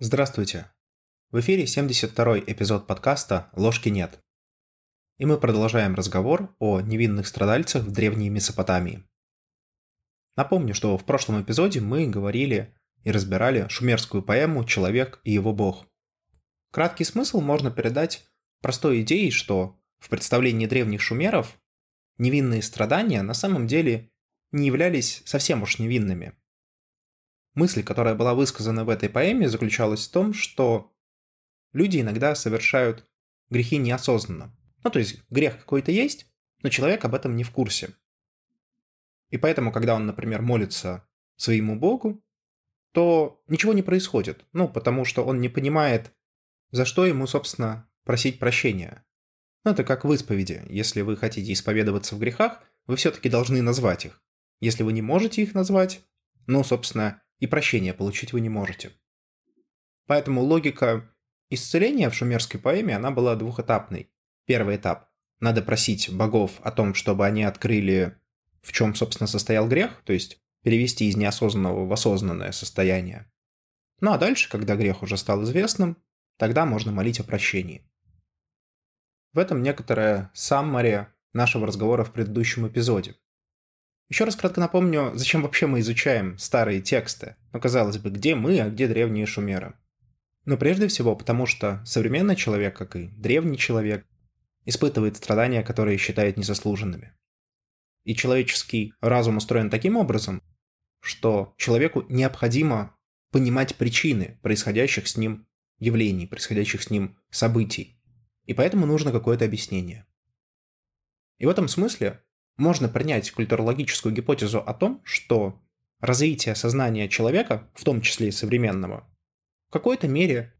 Здравствуйте! В эфире 72-й эпизод подкаста «Ложки нет». И мы продолжаем разговор о невинных страдальцах в Древней Месопотамии. Напомню, что в прошлом эпизоде мы говорили и разбирали шумерскую поэму «Человек и его бог». Краткий смысл можно передать простой идеей, что в представлении древних шумеров невинные страдания на самом деле не являлись совсем уж невинными. Мысль, которая была высказана в этой поэме, заключалась в том, что люди иногда совершают грехи неосознанно. Ну, то есть грех какой-то есть, но человек об этом не в курсе. И поэтому, когда он, например, молится своему Богу, то ничего не происходит. Ну, потому что он не понимает, за что ему, собственно, просить прощения. Ну, это как в исповеди. Если вы хотите исповедоваться в грехах, вы все-таки должны назвать их. Если вы не можете их назвать, ну, собственно, и прощения получить вы не можете. Поэтому логика исцеления в шумерской поэме, она была двухэтапной. Первый этап – надо просить богов о том, чтобы они открыли, в чем, собственно, состоял грех, то есть перевести из неосознанного в осознанное состояние. Ну а дальше, когда грех уже стал известным, тогда можно молить о прощении. В этом некоторая саммари нашего разговора в предыдущем эпизоде. Еще раз кратко напомню, зачем вообще мы изучаем старые тексты. Ну, казалось бы, где мы, а где древние шумеры? Но прежде всего потому, что современный человек, как и древний человек, испытывает страдания, которые считает незаслуженными. И человеческий разум устроен таким образом, что человеку необходимо понимать причины происходящих с ним явлений, происходящих с ним событий. И поэтому нужно какое-то объяснение. И в этом смысле можно принять культурологическую гипотезу о том, что развитие сознания человека, в том числе и современного, в какой-то мере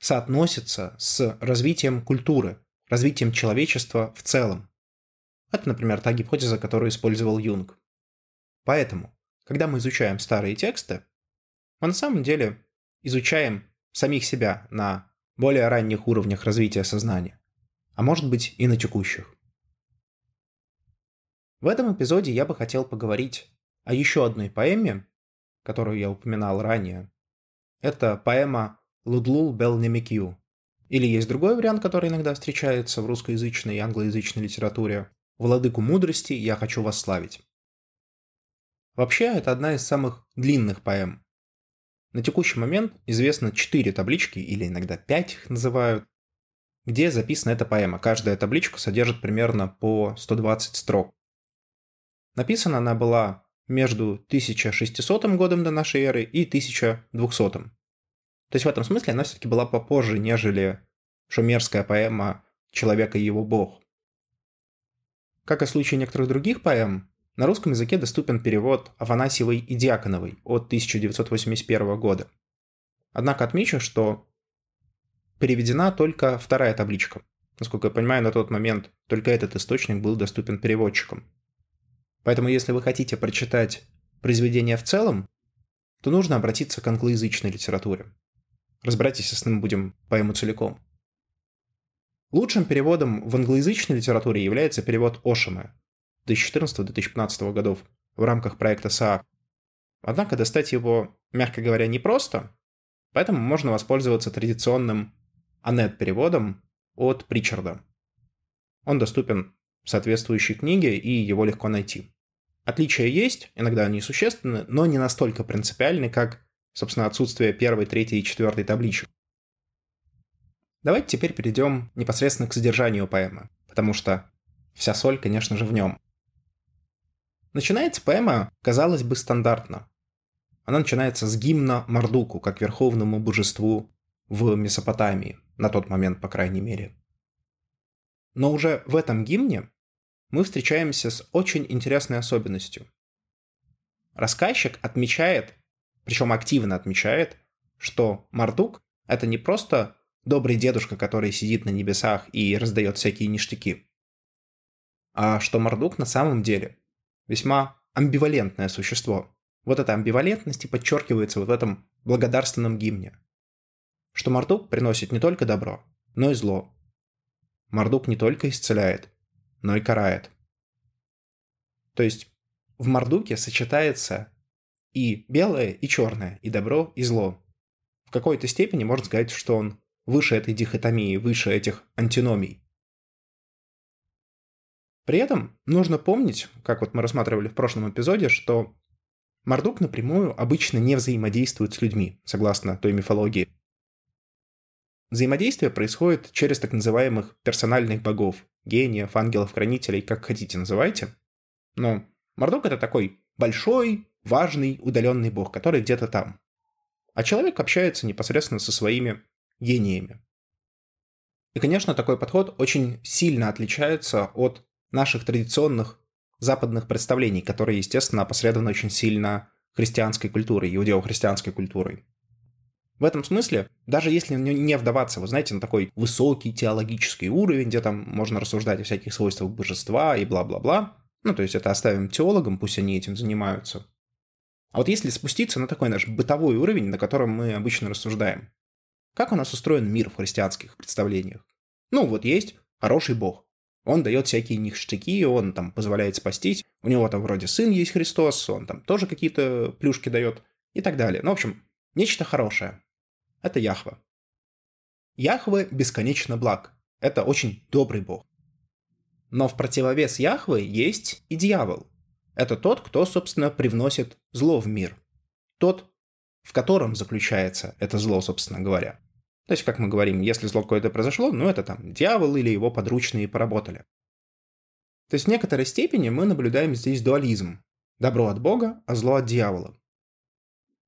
соотносится с развитием культуры, развитием человечества в целом. Это, например, та гипотеза, которую использовал Юнг. Поэтому, когда мы изучаем старые тексты, мы на самом деле изучаем самих себя на более ранних уровнях развития сознания, а может быть и на текущих. В этом эпизоде я бы хотел поговорить о еще одной поэме, которую я упоминал ранее. Это поэма «Лудлул Бел Немекью». Или есть другой вариант, который иногда встречается в русскоязычной и англоязычной литературе. «Владыку мудрости я хочу вас славить». Вообще, это одна из самых длинных поэм. На текущий момент известно четыре таблички, или иногда пять их называют, где записана эта поэма. Каждая табличка содержит примерно по 120 строк. Написана она была между 1600 годом до нашей эры и 1200. То есть в этом смысле она все-таки была попозже, нежели шумерская поэма «Человек и его бог». Как и в случае некоторых других поэм, на русском языке доступен перевод Афанасьевой и Дьяконовой от 1981 года. Однако отмечу, что переведена только вторая табличка. Насколько я понимаю, на тот момент только этот источник был доступен переводчикам. Поэтому если вы хотите прочитать произведение в целом, то нужно обратиться к англоязычной литературе. Разбирайтесь, если мы будем поэму целиком. Лучшим переводом в англоязычной литературе является перевод Ошима 2014-2015 годов в рамках проекта СААК. Однако достать его, мягко говоря, непросто, поэтому можно воспользоваться традиционным анет-переводом от Причарда. Он доступен соответствующей книге, и его легко найти. Отличия есть, иногда они существенны, но не настолько принципиальны, как, собственно, отсутствие первой, третьей и четвертой табличек. Давайте теперь перейдем непосредственно к содержанию поэмы, потому что вся соль, конечно же, в нем. Начинается поэма, казалось бы, стандартно. Она начинается с гимна Мардуку, как верховному божеству в Месопотамии, на тот момент, по крайней мере. Но уже в этом гимне мы встречаемся с очень интересной особенностью. Рассказчик отмечает, причем активно отмечает, что Мардук — это не просто добрый дедушка, который сидит на небесах и раздает всякие ништяки, а что Мардук на самом деле весьма амбивалентное существо. Вот эта амбивалентность и подчеркивается вот в этом благодарственном гимне. Что Мардук приносит не только добро, но и зло. Мардук не только исцеляет, но и карает. То есть в Мардуке сочетается и белое, и черное, и добро, и зло. В какой-то степени можно сказать, что он выше этой дихотомии, выше этих антиномий. При этом нужно помнить, как вот мы рассматривали в прошлом эпизоде, что Мардук напрямую обычно не взаимодействует с людьми, согласно той мифологии. Взаимодействие происходит через так называемых персональных богов, гениев, ангелов-хранителей, как хотите называйте. Но Мардук это такой большой, важный, удаленный бог, который где-то там. А человек общается непосредственно со своими гениями. И, конечно, такой подход очень сильно отличается от наших традиционных западных представлений, которые, естественно, опосредованы очень сильно христианской культурой, иудео-христианской культурой. В этом смысле, даже если не вдаваться, вы знаете, на такой высокий теологический уровень, где там можно рассуждать о всяких свойствах божества и бла-бла-бла, ну, то есть это оставим теологам, пусть они этим занимаются. А вот если спуститься на такой наш бытовой уровень, на котором мы обычно рассуждаем, как у нас устроен мир в христианских представлениях? Ну, вот есть хороший бог. Он дает всякие ништяки, он там позволяет спастись. У него там вроде сын есть Христос, он там тоже какие-то плюшки дает и так далее. Ну, в общем, нечто хорошее. Это Яхва. Яхве бесконечно благ. Это очень добрый бог. Но в противовес Яхве есть и дьявол. Это тот, кто, собственно, привносит зло в мир. Тот, в котором заключается это зло, собственно говоря. То есть, как мы говорим, если зло какое-то произошло, ну это там дьявол или его подручные поработали. То есть в некоторой степени мы наблюдаем здесь дуализм. Добро от Бога, а зло от дьявола.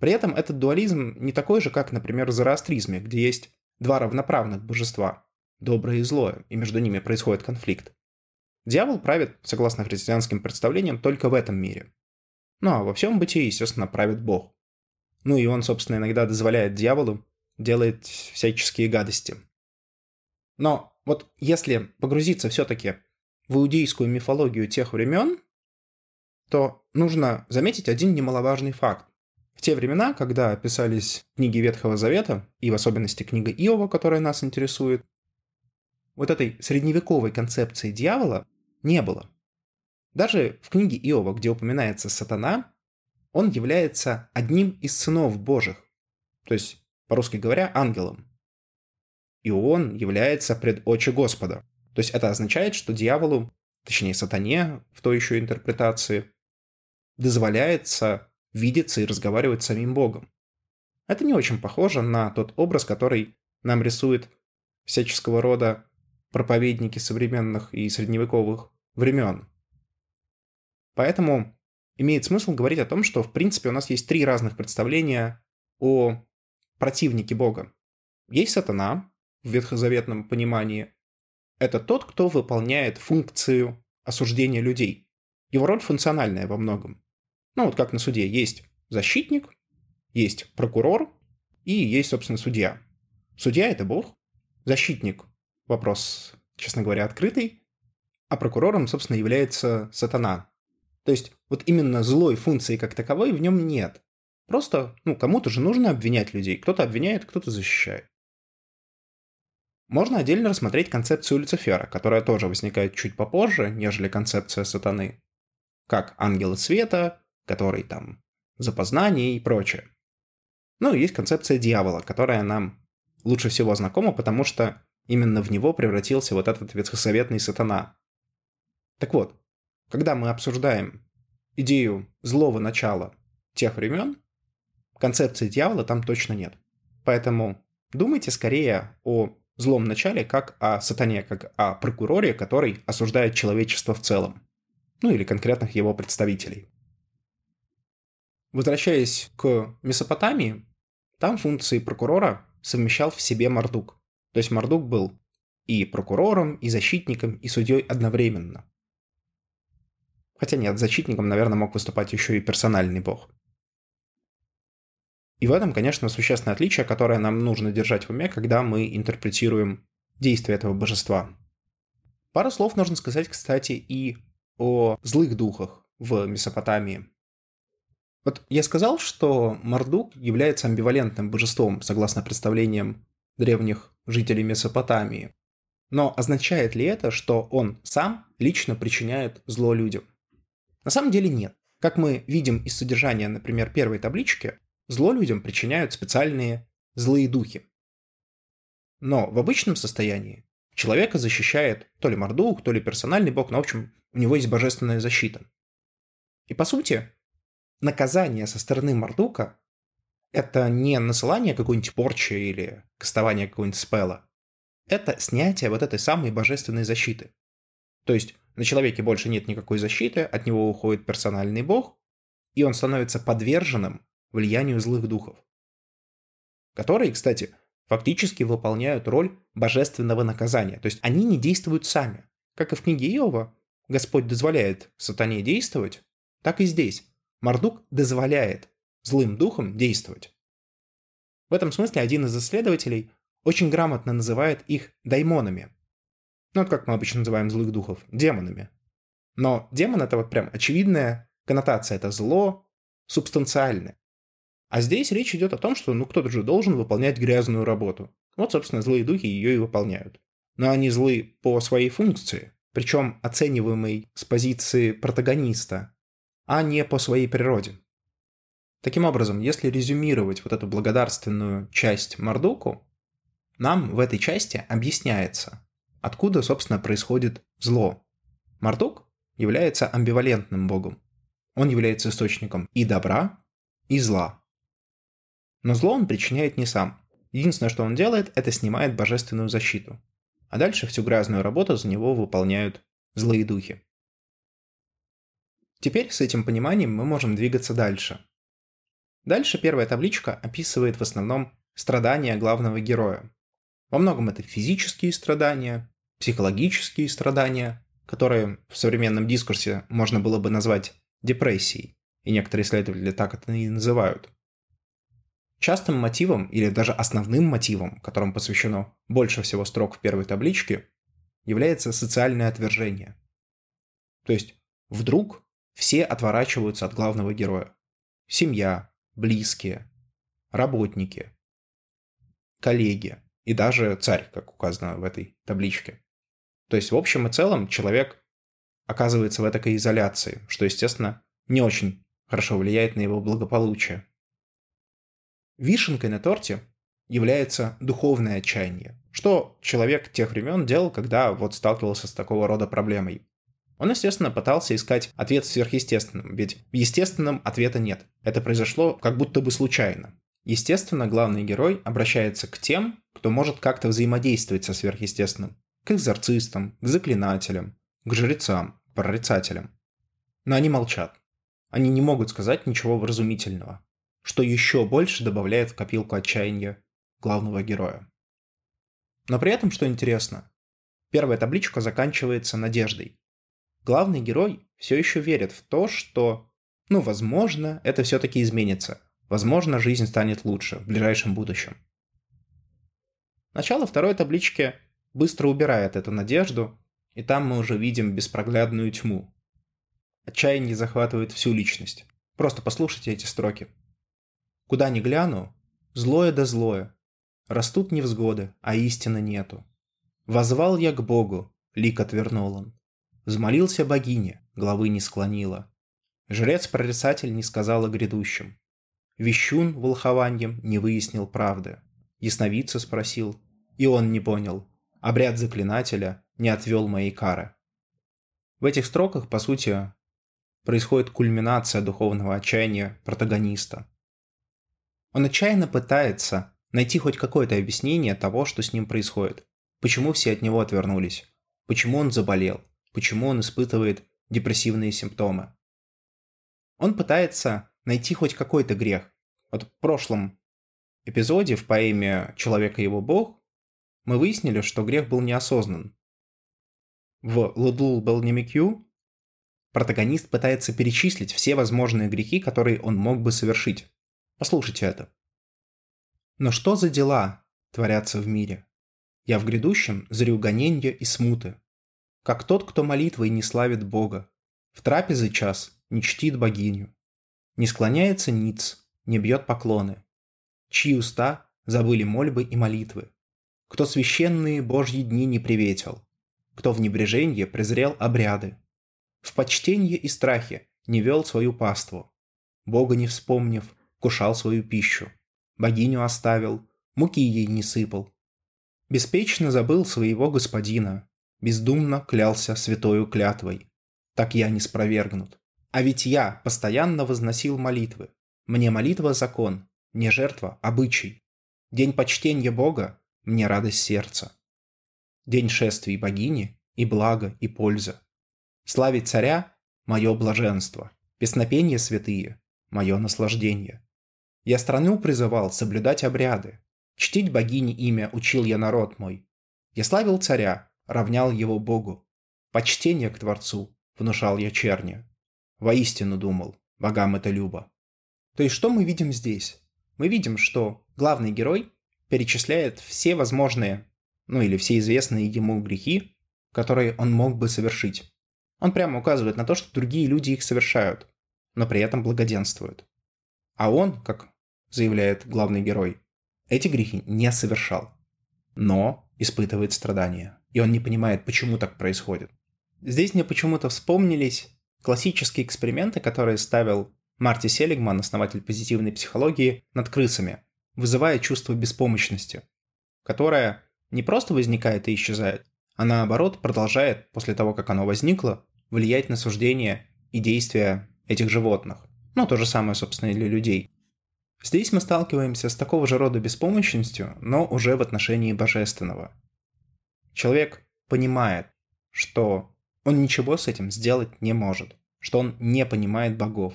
При этом этот дуализм не такой же, как, например, в зороастризме, где есть два равноправных божества – доброе и злое, и между ними происходит конфликт. Дьявол правит, согласно христианским представлениям, только в этом мире. Ну а во всем бытии, естественно, правит Бог. Ну и он, собственно, иногда дозволяет дьяволу делает всяческие гадости. Но вот если погрузиться все-таки в иудейскую мифологию тех времен, то нужно заметить один немаловажный факт. В те времена, когда писались книги Ветхого Завета, и в особенности книга Иова, которая нас интересует, вот этой средневековой концепции дьявола не было. Даже в книге Иова, где упоминается сатана, он является одним из сынов Божьих. То есть по-русски говоря, ангелом. И он является пред очи Господа. То есть это означает, что дьяволу, точнее сатане в той еще интерпретации, дозволяется видеться и разговаривать с самим Богом. Это не очень похоже на тот образ, который нам рисует всяческого рода проповедники современных и средневековых времен. Поэтому имеет смысл говорить о том, что в принципе у нас есть три разных представления о противники Бога. Есть сатана в ветхозаветном понимании. Это тот, кто выполняет функцию осуждения людей. Его роль функциональная во многом. Ну вот как на суде есть защитник, есть прокурор и есть, собственно, судья. Судья – это Бог, защитник – вопрос, честно говоря, открытый, а прокурором, собственно, является сатана. То есть вот именно злой функции как таковой в нем нет. Просто, ну, кому-то же нужно обвинять людей. Кто-то обвиняет, кто-то защищает. Можно отдельно рассмотреть концепцию Люцифера, которая тоже возникает чуть попозже, нежели концепция сатаны. Как ангелы света, который там за познание и прочее. Ну есть концепция дьявола, которая нам лучше всего знакома, потому что именно в него превратился вот этот ветхосоветный сатана. Так вот, когда мы обсуждаем идею злого начала тех времен, концепции дьявола там точно нет. Поэтому думайте скорее о злом начале как о сатане, как о прокуроре, который осуждает человечество в целом. Ну или конкретных его представителей. Возвращаясь к Месопотамии, там функции прокурора совмещал в себе Мардук. То есть Мардук был и прокурором, и защитником, и судьей одновременно. Хотя нет, защитником, наверное, мог выступать еще и персональный бог. И в этом, конечно, существенное отличие, которое нам нужно держать в уме, когда мы интерпретируем действия этого божества. Пару слов нужно сказать, кстати, и о злых духах в Месопотамии. Вот я сказал, что Мардук является амбивалентным божеством, согласно представлениям древних жителей Месопотамии. Но означает ли это, что он сам лично причиняет зло людям? На самом деле нет. Как мы видим из содержания, например, первой таблички, Зло людям причиняют специальные злые духи. Но в обычном состоянии человека защищает то ли Мордук, то ли персональный бог, но, в общем, у него есть божественная защита. И, по сути, наказание со стороны Мордука — это не насылание какой-нибудь порчи или кастование какого-нибудь спела. Это снятие вот этой самой божественной защиты. То есть на человеке больше нет никакой защиты, от него уходит персональный бог, и он становится подверженным влиянию злых духов. Которые, кстати, фактически выполняют роль божественного наказания. То есть они не действуют сами. Как и в книге Иова, Господь дозволяет сатане действовать, так и здесь. Мардук дозволяет злым духам действовать. В этом смысле один из исследователей очень грамотно называет их даймонами. Ну, вот как мы обычно называем злых духов, демонами. Но демон это вот прям очевидная коннотация, это зло субстанциальное. А здесь речь идет о том, что ну кто-то же должен выполнять грязную работу. Вот, собственно, злые духи ее и выполняют. Но они злы по своей функции, причем оцениваемой с позиции протагониста, а не по своей природе. Таким образом, если резюмировать вот эту благодарственную часть Мордуку, нам в этой части объясняется, откуда, собственно, происходит зло. Мардук является амбивалентным богом. Он является источником и добра, и зла. Но зло он причиняет не сам. Единственное, что он делает, это снимает божественную защиту. А дальше всю грязную работу за него выполняют злые духи. Теперь с этим пониманием мы можем двигаться дальше. Дальше первая табличка описывает в основном страдания главного героя. Во многом это физические страдания, психологические страдания, которые в современном дискурсе можно было бы назвать депрессией, и некоторые исследователи так это и называют. Частым мотивом или даже основным мотивом, которому посвящено больше всего строк в первой табличке, является социальное отвержение. То есть вдруг все отворачиваются от главного героя. Семья, близкие, работники, коллеги и даже царь, как указано в этой табличке. То есть в общем и целом человек оказывается в этой изоляции, что, естественно, не очень хорошо влияет на его благополучие. Вишенкой на торте является духовное отчаяние, что человек тех времен делал, когда вот сталкивался с такого рода проблемой. Он, естественно, пытался искать ответ в сверхъестественном, ведь в естественном ответа нет. Это произошло как будто бы случайно. Естественно, главный герой обращается к тем, кто может как-то взаимодействовать со сверхъестественным. К экзорцистам, к заклинателям, к жрецам, прорицателям. Но они молчат. Они не могут сказать ничего вразумительного, что еще больше добавляет в копилку отчаяния главного героя. Но при этом, что интересно, первая табличка заканчивается надеждой главный герой все еще верит в то, что, ну, возможно, это все-таки изменится. Возможно, жизнь станет лучше в ближайшем будущем. Начало второй таблички быстро убирает эту надежду, и там мы уже видим беспроглядную тьму. Отчаяние захватывает всю личность. Просто послушайте эти строки. Куда ни гляну, злое да злое. Растут невзгоды, а истины нету. Возвал я к Богу, лик отвернул он. Взмолился богине, головы не склонила. Жрец-прорицатель не сказал о грядущем. Вещун волхованьем не выяснил правды. Ясновидца спросил, и он не понял. Обряд заклинателя не отвел моей кары. В этих строках, по сути, происходит кульминация духовного отчаяния протагониста. Он отчаянно пытается найти хоть какое-то объяснение того, что с ним происходит. Почему все от него отвернулись? Почему он заболел? Почему он испытывает депрессивные симптомы. Он пытается найти хоть какой-то грех. Вот в прошлом эпизоде в поэме «Человек и его бог» мы выяснили, что грех был неосознан. В «Лудлул Белнемикю» протагонист пытается перечислить все возможные грехи, которые он мог бы совершить. Послушайте это. Но что за дела творятся в мире? Я в грядущем зрю гоненья и смуты как тот, кто молитвой не славит Бога, в трапезы час не чтит богиню, не склоняется ниц, не бьет поклоны, чьи уста забыли мольбы и молитвы, кто священные Божьи дни не приветил, кто в небреженье презрел обряды, в почтенье и страхе не вел свою паству, Бога не вспомнив, кушал свою пищу, богиню оставил, муки ей не сыпал. Беспечно забыл своего господина, бездумно клялся святою клятвой. Так я не спровергнут. А ведь я постоянно возносил молитвы. Мне молитва – закон, не жертва – обычай. День почтения Бога – мне радость сердца. День шествий богини – и благо, и польза. Славить царя – мое блаженство. Песнопения святые – мое наслаждение. Я страну призывал соблюдать обряды. Чтить богини имя учил я народ мой. Я славил царя, равнял его Богу. Почтение к Творцу внушал я черни. Воистину думал, богам это любо. То есть что мы видим здесь? Мы видим, что главный герой перечисляет все возможные, ну или все известные ему грехи, которые он мог бы совершить. Он прямо указывает на то, что другие люди их совершают, но при этом благоденствуют. А он, как заявляет главный герой, эти грехи не совершал, но испытывает страдания и он не понимает, почему так происходит. Здесь мне почему-то вспомнились классические эксперименты, которые ставил Марти Селигман, основатель позитивной психологии, над крысами, вызывая чувство беспомощности, которое не просто возникает и исчезает, а наоборот продолжает, после того, как оно возникло, влиять на суждения и действия этих животных. Ну, то же самое, собственно, и для людей. Здесь мы сталкиваемся с такого же рода беспомощностью, но уже в отношении божественного – Человек понимает, что он ничего с этим сделать не может, что он не понимает богов.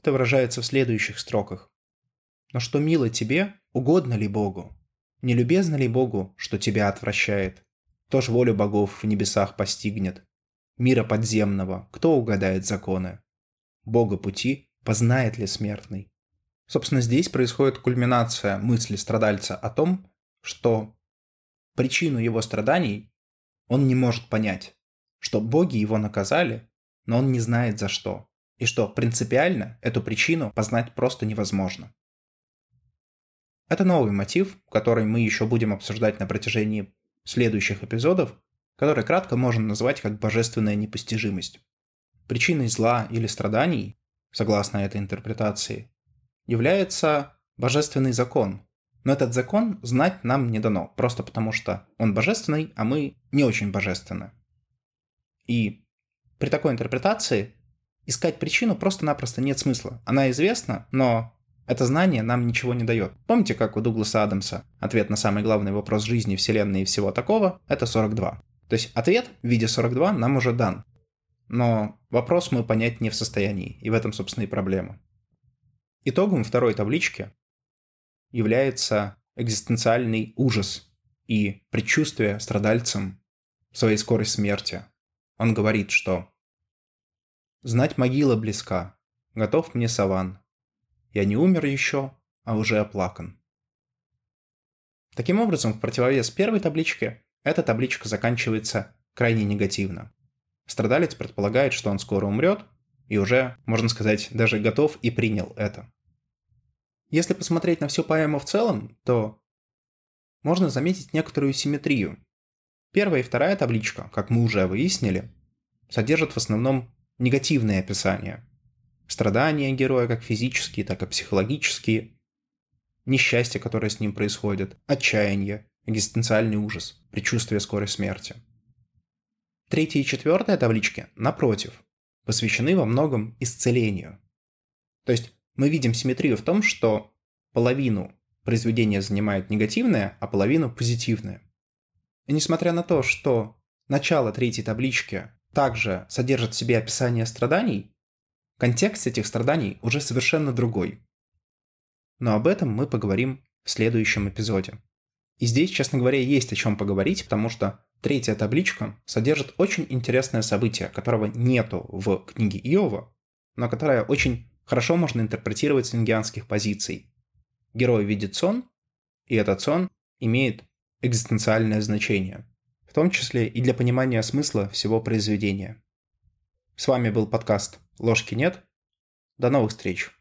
Это выражается в следующих строках. Но что мило тебе, угодно ли Богу? Не любезно ли Богу, что тебя отвращает? Кто ж волю богов в небесах постигнет? Мира подземного, кто угадает законы? Бога пути познает ли смертный? Собственно, здесь происходит кульминация мысли страдальца о том, что причину его страданий он не может понять, что боги его наказали, но он не знает за что, и что принципиально эту причину познать просто невозможно. Это новый мотив, который мы еще будем обсуждать на протяжении следующих эпизодов, который кратко можно назвать как божественная непостижимость. Причиной зла или страданий, согласно этой интерпретации, является божественный закон, но этот закон знать нам не дано, просто потому что он божественный, а мы не очень божественны. И при такой интерпретации искать причину просто-напросто нет смысла. Она известна, но это знание нам ничего не дает. Помните, как у Дугласа Адамса ответ на самый главный вопрос жизни, Вселенной и всего такого – это 42. То есть ответ в виде 42 нам уже дан. Но вопрос мы понять не в состоянии, и в этом, собственно, и проблема. Итогом второй таблички является экзистенциальный ужас и предчувствие страдальцам своей скорой смерти. Он говорит, что «Знать могила близка, готов мне саван. Я не умер еще, а уже оплакан». Таким образом, в противовес первой табличке, эта табличка заканчивается крайне негативно. Страдалец предполагает, что он скоро умрет, и уже, можно сказать, даже готов и принял это. Если посмотреть на всю поэму в целом, то можно заметить некоторую симметрию. Первая и вторая табличка, как мы уже выяснили, содержат в основном негативные описания. Страдания героя как физические, так и психологические, несчастье, которое с ним происходит, отчаяние, экзистенциальный ужас, предчувствие скорой смерти. Третья и четвертая таблички, напротив, посвящены во многом исцелению. То есть мы видим симметрию в том, что половину произведения занимает негативное, а половину позитивное. И несмотря на то, что начало третьей таблички также содержит в себе описание страданий, контекст этих страданий уже совершенно другой. Но об этом мы поговорим в следующем эпизоде. И здесь, честно говоря, есть о чем поговорить, потому что третья табличка содержит очень интересное событие, которого нету в книге Иова, но которое очень хорошо можно интерпретировать с лингианских позиций. Герой видит сон, и этот сон имеет экзистенциальное значение, в том числе и для понимания смысла всего произведения. С вами был подкаст «Ложки нет». До новых встреч!